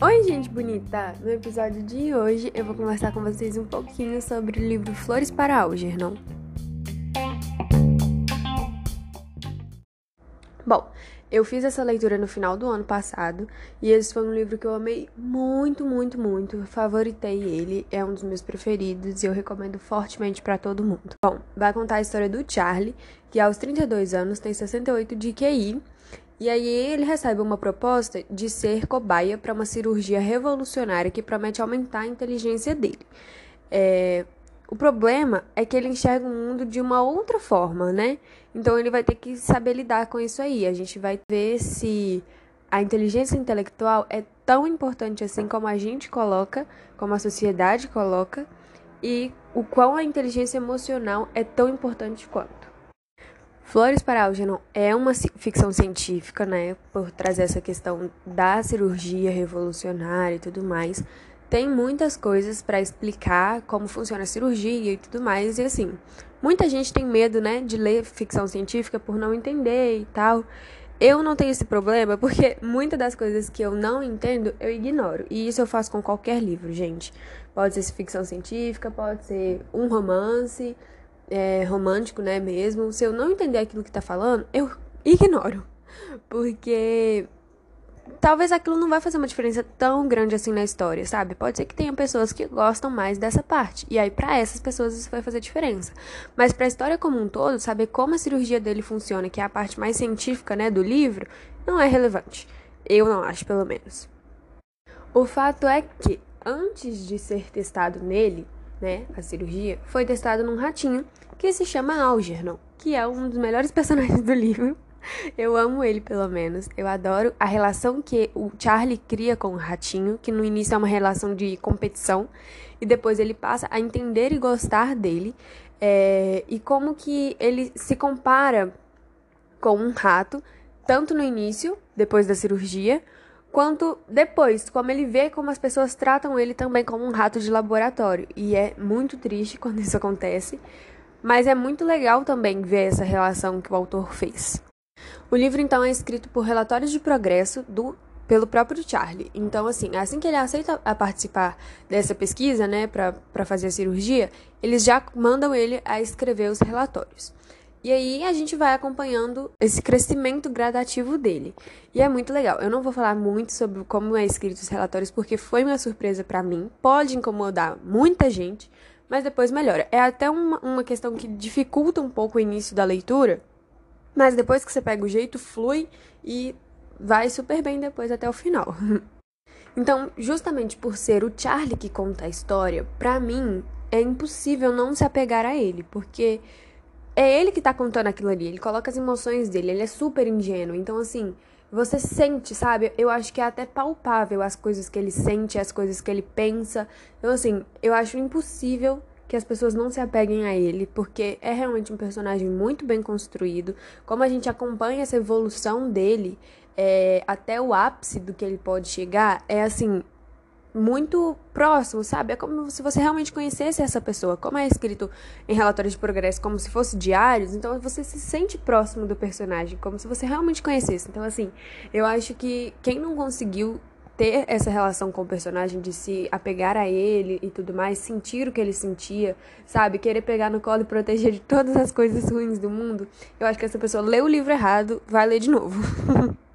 Oi, gente bonita! No episódio de hoje eu vou conversar com vocês um pouquinho sobre o livro Flores para Algernon. Bom, eu fiz essa leitura no final do ano passado e esse foi um livro que eu amei muito, muito, muito. Favoritei ele, é um dos meus preferidos e eu recomendo fortemente para todo mundo. Bom, vai contar a história do Charlie, que aos 32 anos tem 68 de QI e aí ele recebe uma proposta de ser cobaia para uma cirurgia revolucionária que promete aumentar a inteligência dele. É, o problema é que ele enxerga o mundo de uma outra forma, né? Então ele vai ter que saber lidar com isso aí. A gente vai ver se a inteligência intelectual é tão importante assim como a gente coloca, como a sociedade coloca, e o quão a inteligência emocional é tão importante quanto. Flores para Algernon é uma ficção científica, né, por trazer essa questão da cirurgia revolucionária e tudo mais. Tem muitas coisas para explicar como funciona a cirurgia e tudo mais, e assim, muita gente tem medo, né, de ler ficção científica por não entender e tal. Eu não tenho esse problema porque muitas das coisas que eu não entendo eu ignoro. E isso eu faço com qualquer livro, gente. Pode ser ficção científica, pode ser um romance, é, romântico, né, mesmo, se eu não entender aquilo que tá falando, eu ignoro. Porque talvez aquilo não vai fazer uma diferença tão grande assim na história, sabe? Pode ser que tenha pessoas que gostam mais dessa parte. E aí, para essas pessoas, isso vai fazer diferença. Mas para a história como um todo, saber como a cirurgia dele funciona, que é a parte mais científica, né, do livro, não é relevante. Eu não acho, pelo menos. O fato é que, antes de ser testado nele, né, a cirurgia, foi testado num ratinho que se chama Algernon, que é um dos melhores personagens do livro. Eu amo ele, pelo menos. Eu adoro a relação que o Charlie cria com o ratinho, que no início é uma relação de competição, e depois ele passa a entender e gostar dele, é, e como que ele se compara com um rato, tanto no início, depois da cirurgia, quanto depois, como ele vê como as pessoas tratam ele também como um rato de laboratório. E é muito triste quando isso acontece, mas é muito legal também ver essa relação que o autor fez. O livro então é escrito por relatórios de progresso do pelo próprio Charlie. Então, assim, assim que ele aceita a participar dessa pesquisa, né, para fazer a cirurgia, eles já mandam ele a escrever os relatórios. E aí a gente vai acompanhando esse crescimento gradativo dele. E é muito legal. Eu não vou falar muito sobre como é escrito os relatórios porque foi uma surpresa para mim. Pode incomodar muita gente, mas depois melhora. É até uma, uma questão que dificulta um pouco o início da leitura, mas depois que você pega o jeito, flui e vai super bem depois até o final. então, justamente por ser o Charlie que conta a história, para mim é impossível não se apegar a ele, porque é ele que tá contando aquilo ali, ele coloca as emoções dele, ele é super ingênuo. Então, assim, você sente, sabe? Eu acho que é até palpável as coisas que ele sente, as coisas que ele pensa. Então, assim, eu acho impossível que as pessoas não se apeguem a ele, porque é realmente um personagem muito bem construído. Como a gente acompanha essa evolução dele é, até o ápice do que ele pode chegar, é assim, muito próximo, sabe? É como se você realmente conhecesse essa pessoa. Como é escrito em relatórios de progresso, como se fosse diários, então você se sente próximo do personagem, como se você realmente conhecesse. Então, assim, eu acho que quem não conseguiu ter essa relação com o personagem, de se apegar a ele e tudo mais, sentir o que ele sentia, sabe? Querer pegar no colo e proteger de todas as coisas ruins do mundo, eu acho que essa pessoa leu o livro errado, vai ler de novo.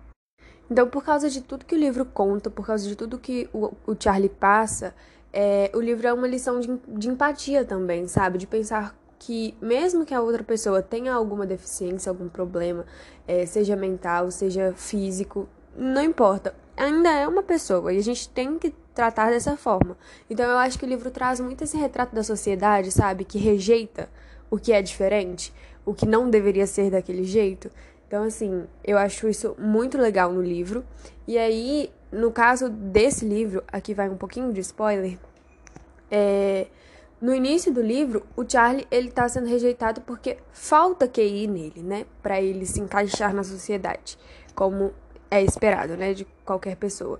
Então, por causa de tudo que o livro conta, por causa de tudo que o, o Charlie passa, é, o livro é uma lição de, de empatia também, sabe? De pensar que, mesmo que a outra pessoa tenha alguma deficiência, algum problema, é, seja mental, seja físico, não importa, ainda é uma pessoa e a gente tem que tratar dessa forma. Então, eu acho que o livro traz muito esse retrato da sociedade, sabe? Que rejeita o que é diferente, o que não deveria ser daquele jeito. Então, assim, eu acho isso muito legal no livro. E aí, no caso desse livro, aqui vai um pouquinho de spoiler. É, no início do livro, o Charlie ele tá sendo rejeitado porque falta QI nele, né, para ele se encaixar na sociedade, como é esperado, né, de qualquer pessoa.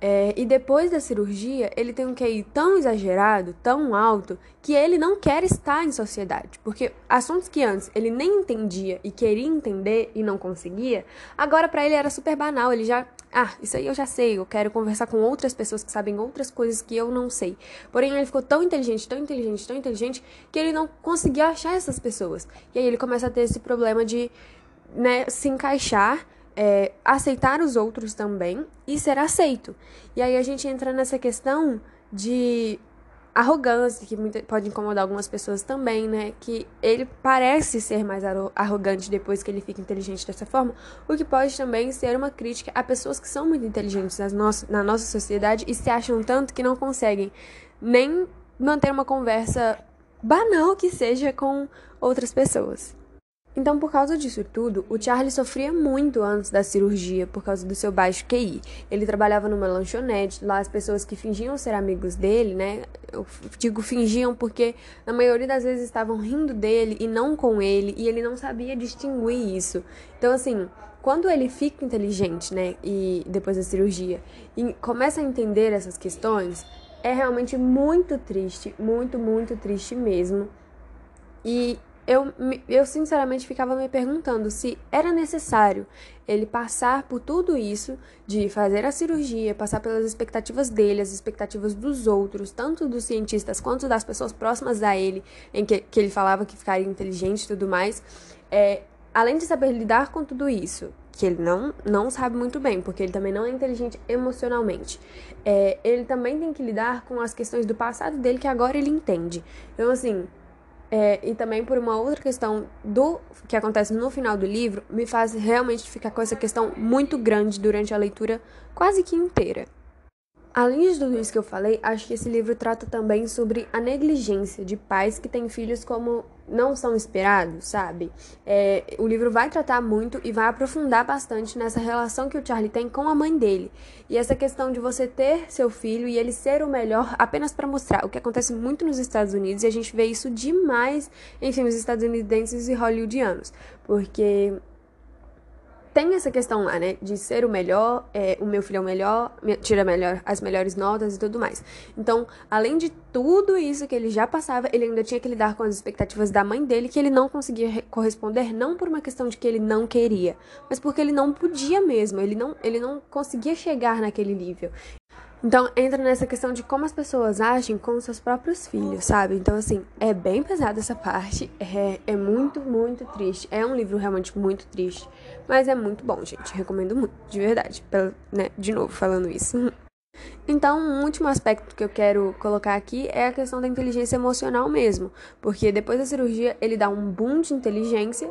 É, e depois da cirurgia, ele tem um QI tão exagerado, tão alto, que ele não quer estar em sociedade. Porque assuntos que antes ele nem entendia e queria entender e não conseguia, agora para ele era super banal. Ele já. Ah, isso aí eu já sei, eu quero conversar com outras pessoas que sabem outras coisas que eu não sei. Porém, ele ficou tão inteligente, tão inteligente, tão inteligente, que ele não conseguia achar essas pessoas. E aí ele começa a ter esse problema de né, se encaixar é, aceitar os outros também e ser aceito. E aí a gente entra nessa questão de arrogância, que pode incomodar algumas pessoas também, né? Que ele parece ser mais arrogante depois que ele fica inteligente dessa forma, o que pode também ser uma crítica a pessoas que são muito inteligentes na nossa sociedade e se acham tanto que não conseguem nem manter uma conversa banal que seja com outras pessoas. Então, por causa disso tudo, o Charlie sofria muito antes da cirurgia por causa do seu baixo QI. Ele trabalhava numa lanchonete, lá as pessoas que fingiam ser amigos dele, né? Eu digo fingiam porque na maioria das vezes estavam rindo dele e não com ele, e ele não sabia distinguir isso. Então, assim, quando ele fica inteligente, né, e depois da cirurgia, e começa a entender essas questões, é realmente muito triste, muito, muito triste mesmo. E eu, eu sinceramente ficava me perguntando se era necessário ele passar por tudo isso, de fazer a cirurgia, passar pelas expectativas dele, as expectativas dos outros, tanto dos cientistas quanto das pessoas próximas a ele, em que, que ele falava que ficaria inteligente e tudo mais. É, além de saber lidar com tudo isso, que ele não, não sabe muito bem, porque ele também não é inteligente emocionalmente. É, ele também tem que lidar com as questões do passado dele que agora ele entende. Então, assim, é, e também por uma outra questão do que acontece no final do livro, me faz realmente ficar com essa questão muito grande durante a leitura quase que inteira. Além de tudo isso que eu falei, acho que esse livro trata também sobre a negligência de pais que têm filhos como não são esperados, sabe? É, o livro vai tratar muito e vai aprofundar bastante nessa relação que o Charlie tem com a mãe dele. E essa questão de você ter seu filho e ele ser o melhor apenas para mostrar, o que acontece muito nos Estados Unidos e a gente vê isso demais em filmes estadunidenses e hollywoodianos. Porque tem essa questão lá, né? De ser o melhor, é, o meu filho é o melhor, tira melhor, as melhores notas e tudo mais. Então, além de tudo isso que ele já passava, ele ainda tinha que lidar com as expectativas da mãe dele, que ele não conseguia corresponder, não por uma questão de que ele não queria, mas porque ele não podia mesmo, ele não, ele não conseguia chegar naquele nível. Então, entra nessa questão de como as pessoas agem com seus próprios filhos, sabe? Então, assim, é bem pesada essa parte. É, é muito, muito triste. É um livro realmente muito triste. Mas é muito bom, gente. Recomendo muito, de verdade. Pela, né? De novo, falando isso. Então, um último aspecto que eu quero colocar aqui é a questão da inteligência emocional mesmo. Porque depois da cirurgia, ele dá um boom de inteligência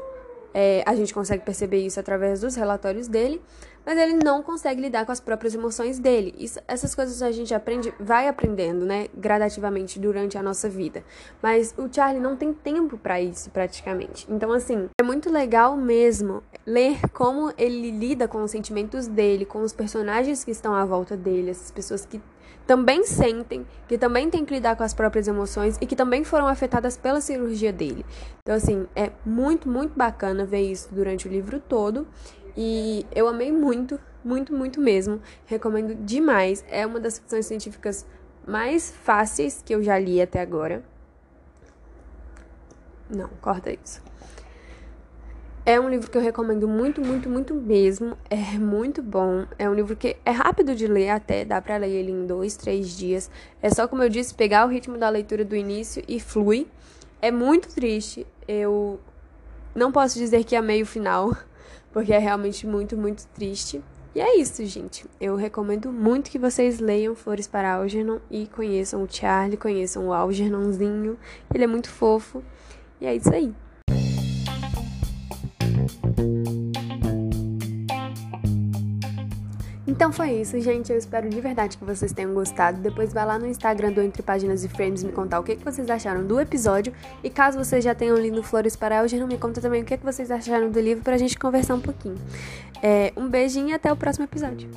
é, a gente consegue perceber isso através dos relatórios dele, mas ele não consegue lidar com as próprias emoções dele. Isso, essas coisas a gente aprende, vai aprendendo, né, gradativamente durante a nossa vida. Mas o Charlie não tem tempo para isso, praticamente. Então, assim, é muito legal mesmo ler como ele lida com os sentimentos dele, com os personagens que estão à volta dele, essas pessoas que também sentem, que também têm que lidar com as próprias emoções e que também foram afetadas pela cirurgia dele. Então, assim, é muito, muito bacana ver isso durante o livro todo. E eu amei muito, muito, muito mesmo. Recomendo demais. É uma das ficções científicas mais fáceis que eu já li até agora. Não, corta isso. É um livro que eu recomendo muito, muito, muito mesmo. É muito bom. É um livro que é rápido de ler até, dá para ler ele em dois, três dias. É só, como eu disse, pegar o ritmo da leitura do início e flui. É muito triste. Eu não posso dizer que amei o final, porque é realmente muito, muito triste. E é isso, gente. Eu recomendo muito que vocês leiam Flores para Algernon e conheçam o Charlie, conheçam o Algernonzinho. Ele é muito fofo. E é isso aí. Então foi isso, gente. Eu espero de verdade que vocês tenham gostado. Depois vai lá no Instagram do Entre Páginas e Frames me contar o que, que vocês acharam do episódio. E caso vocês já tenham lido Flores para não me conta também o que, que vocês acharam do livro pra gente conversar um pouquinho. É, um beijinho e até o próximo episódio.